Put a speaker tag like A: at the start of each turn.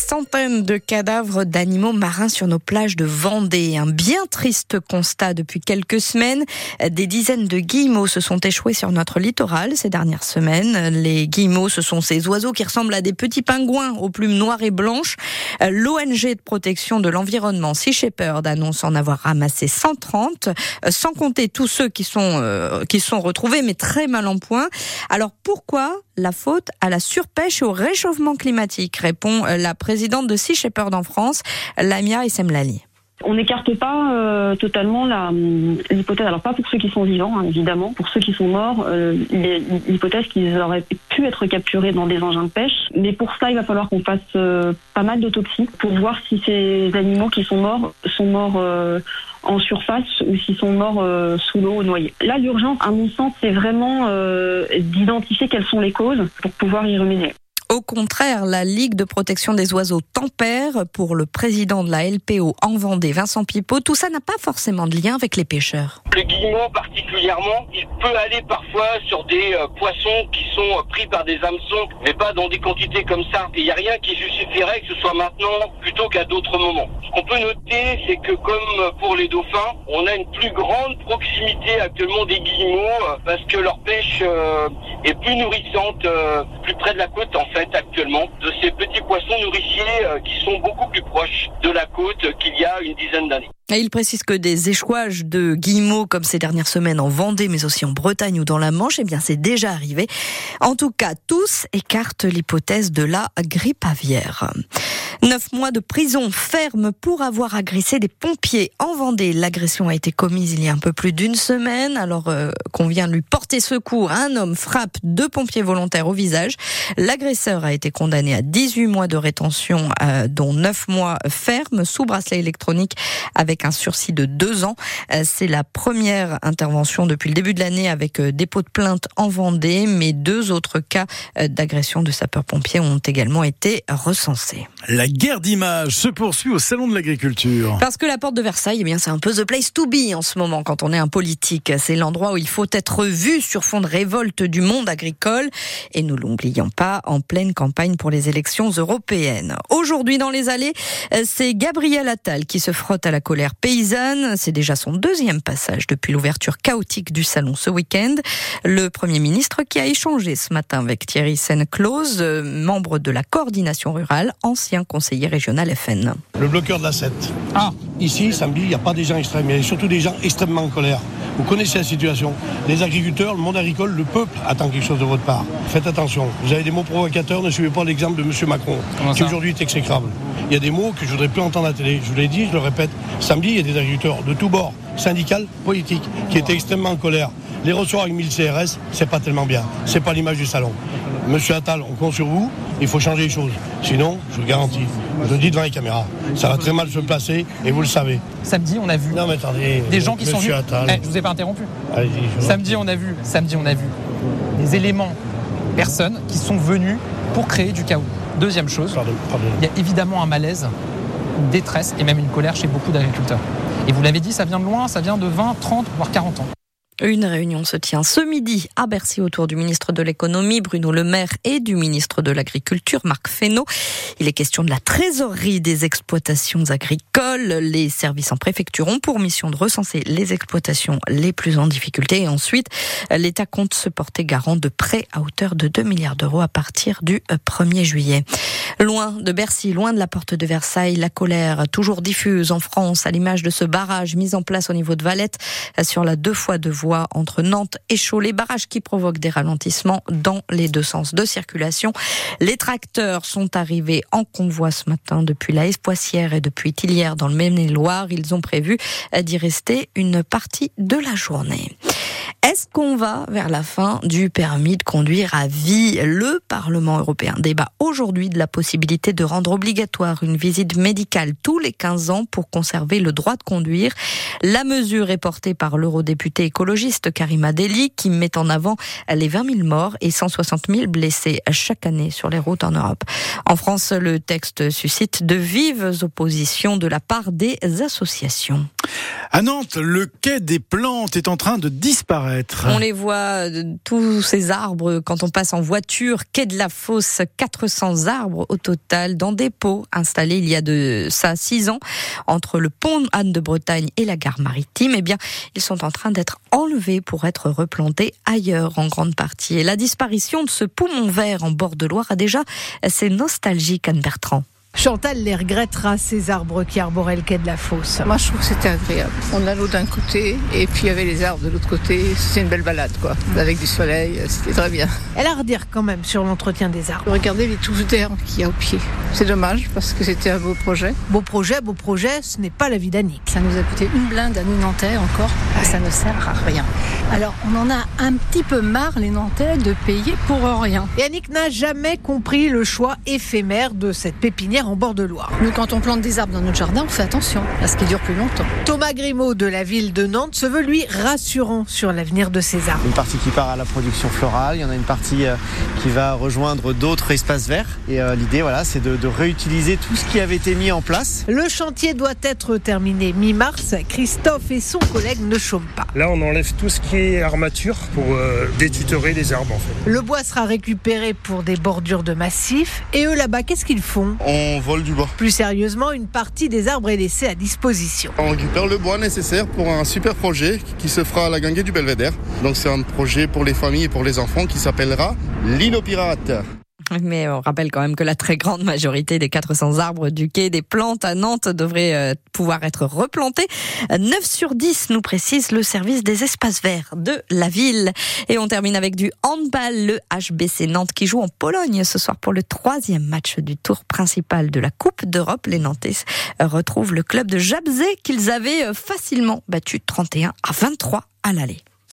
A: centaines de cadavres d'animaux marins sur nos plages de Vendée. Un bien triste constat depuis quelques semaines. Des dizaines de guillemots se sont échoués sur notre littoral ces dernières semaines. Les guillemots, ce sont ces oiseaux qui ressemblent à des petits pingouins aux plumes noires et blanches. L'ONG de protection de l'environnement Sea Shepherd annonce en avoir ramassé 130, sans compter tous ceux qui sont, euh, qui sont retrouvés, mais très mal en point. Alors pourquoi la faute à la surpêche et au réchauffement climatique, répond la présidente de Sea Shepherd en France, Lamia Essemlali.
B: On n'écarte pas euh, totalement l'hypothèse, alors pas pour ceux qui sont vivants, hein, évidemment, pour ceux qui sont morts, euh, l'hypothèse qu'ils auraient pu être capturés dans des engins de pêche. Mais pour ça, il va falloir qu'on fasse euh, pas mal d'autopsies pour voir si ces animaux qui sont morts sont morts euh, en surface ou s'ils sont morts sous l'eau ou noyés. Là, l'urgence, à mon sens, c'est vraiment d'identifier quelles sont les causes pour pouvoir y remédier.
A: Au contraire, la Ligue de protection des oiseaux tempère pour le président de la LPO en Vendée, Vincent Pipeau. Tout ça n'a pas forcément de lien avec les pêcheurs.
C: Le guillemot particulièrement, il peut aller parfois sur des euh, poissons qui sont pris par des hameçons, mais pas dans des quantités comme ça. Il n'y a rien qui justifierait que ce soit maintenant plutôt qu'à d'autres moments. Ce qu'on peut noter, c'est que comme pour les dauphins, on a une plus grande proximité actuellement des guillemots euh, parce que leur pêche euh, est plus nourrissante plus près de la côte en fait actuellement de ces petits poissons nourriciers euh, qui sont beaucoup plus proches de la côte qu'il y a une dizaine d'années.
A: Et il précise que des échouages de guillemots comme ces dernières semaines en Vendée, mais aussi en Bretagne ou dans la Manche, eh bien, c'est déjà arrivé. En tout cas, tous écartent l'hypothèse de la grippe aviaire. Neuf mois de prison ferme pour avoir agressé des pompiers en Vendée. L'agression a été commise il y a un peu plus d'une semaine. Alors euh, qu'on vient de lui porter secours, un homme frappe deux pompiers volontaires au visage. L'agresseur a été condamné à 18 mois de rétention, euh, dont 9 mois ferme sous bracelet électronique avec un sursis de deux ans. Euh, c'est la première intervention depuis le début de l'année avec dépôt de plainte en Vendée, mais deux autres cas d'agression de sapeurs-pompiers ont également été recensés.
D: La guerre d'images se poursuit au Salon de l'Agriculture.
A: Parce que la porte de Versailles, eh bien, c'est un peu the place to be en ce moment quand on est un politique. C'est l'endroit où il faut être vu sur fond de révolte du monde agricole. Et nous l'oublions pas, en pleine campagne pour les élections européennes. Aujourd'hui, dans les allées, c'est Gabriel Attal qui se frotte à la colère paysanne. C'est déjà son deuxième passage depuis l'ouverture chaotique du salon ce week-end. Le Premier ministre qui a échangé ce matin avec Thierry Seine-Claude, membre de la coordination rurale, ancien conseiller conseiller régional FN.
E: Le bloqueur de la 7. Ah Ici, samedi, il n'y a pas des gens extrêmes, il y a surtout des gens extrêmement en colère. Vous connaissez la situation. Les agriculteurs, le monde agricole, le peuple attend quelque chose de votre part. Faites attention. Vous avez des mots provocateurs, ne suivez pas l'exemple de M. Macron, qui aujourd'hui est exécrable. Il y a des mots que je voudrais plus entendre à la télé. Je vous l'ai dit, je le répète. Samedi, il y a des agriculteurs de tous bords, syndicales, politiques, qui étaient extrêmement en colère. Les recevoir avec 1000 CRS, c'est pas tellement bien. C'est pas l'image du salon. Monsieur Attal, on compte sur vous. Il faut changer les choses. Sinon, je vous garantis, je le dis devant les caméras, ça va très mal se placer et vous le savez.
F: Samedi, on a vu
E: non, mais attendez,
F: des gens qui sont venus. Eh, je vous ai pas interrompu. samedi, on a vu. Samedi, on a vu des éléments, personnes qui sont venus pour créer du chaos. Deuxième chose, il y a évidemment un malaise, une détresse et même une colère chez beaucoup d'agriculteurs. Et vous l'avez dit, ça vient de loin, ça vient de 20, 30, voire 40 ans.
A: Une réunion se tient ce midi à Bercy autour du ministre de l'économie Bruno Le Maire et du ministre de l'agriculture Marc Fesneau. Il est question de la trésorerie des exploitations agricoles. Les services en préfecture ont pour mission de recenser les exploitations les plus en difficulté et ensuite l'État compte se porter garant de prêts à hauteur de 2 milliards d'euros à partir du 1er juillet. Loin de Bercy, loin de la porte de Versailles, la colère toujours diffuse en France à l'image de ce barrage mis en place au niveau de Valette sur la deux fois deux voies entre Nantes et Cholet, barrage qui provoque des ralentissements dans les deux sens de circulation. Les tracteurs sont arrivés en convoi ce matin depuis la Espoissière et depuis Tillières dans le Maine-et-Loire. Ils ont prévu d'y rester une partie de la journée. Est-ce qu'on va vers la fin du permis de conduire à vie? Le Parlement européen débat aujourd'hui de la possibilité de rendre obligatoire une visite médicale tous les 15 ans pour conserver le droit de conduire. La mesure est portée par l'eurodéputé écologiste Karima Deli qui met en avant les 20 000 morts et 160 000 blessés chaque année sur les routes en Europe. En France, le texte suscite de vives oppositions de la part des associations.
D: À Nantes, le quai des plantes est en train de disparaître.
A: On les voit, euh, tous ces arbres, quand on passe en voiture, quai de la Fosse, 400 arbres au total dans des pots installés il y a de ça six ans entre le pont Anne de Bretagne et la gare maritime. Eh bien, ils sont en train d'être enlevés pour être replantés ailleurs en grande partie. Et la disparition de ce poumon vert en bord de Loire a déjà ses nostalgiques, Anne Bertrand.
G: Chantal les regrettera, ces arbres qui arboraient le quai de la fosse.
H: Moi, je trouve que c'était agréable. On a l'eau d'un côté et puis il y avait les arbres de l'autre côté. C'était une belle balade, quoi. Avec du soleil, c'était très bien.
G: Elle a à redire quand même sur l'entretien des arbres.
H: Regardez les touches d'herbe qu'il y a au pied. C'est dommage parce que c'était un beau projet.
G: Beau projet, beau projet, ce n'est pas la vie d'Annick.
I: Ça nous a coûté une blinde à nous Nantais encore. Et ça ne sert à rien. Alors, on en a un petit peu marre, les Nantais, de payer pour rien.
G: Et Annick n'a jamais compris le choix éphémère de cette pépinière en bord de Loire.
I: Nous, quand on plante des arbres dans notre jardin, on fait attention à ce qui dure plus longtemps.
G: Thomas Grimaud de la ville de Nantes se veut lui rassurant sur l'avenir de ces arbres.
J: Une partie qui part à la production florale, il y en a une partie euh, qui va rejoindre d'autres espaces verts. Et euh, l'idée, voilà, c'est de, de, réutiliser tout ce qui avait été mis en place.
G: Le chantier doit être terminé mi-mars. Christophe et son collègue ne chôment pas.
K: Là, on enlève tout ce qui est armature pour euh, détutorer les arbres. En fait.
G: Le bois sera récupéré pour des bordures de massifs. Et eux là-bas, qu'est-ce qu'ils font?
L: On vole du bois.
G: Plus sérieusement, une partie des arbres est laissée à disposition.
L: On récupère le bois nécessaire pour un super projet qui se fera à la gangue du Belvédère. Donc c'est un projet pour les familles et pour les enfants qui s'appellera l'île pirate.
A: Mais on rappelle quand même que la très grande majorité des 400 arbres du quai des plantes à Nantes devraient euh, pouvoir être replantés. 9 sur 10 nous précise le service des espaces verts de la ville. Et on termine avec du handball, le HBC Nantes qui joue en Pologne ce soir pour le troisième match du tour principal de la Coupe d'Europe. Les Nantais retrouvent le club de Jabzé qu'ils avaient facilement battu 31 à 23 à l'aller.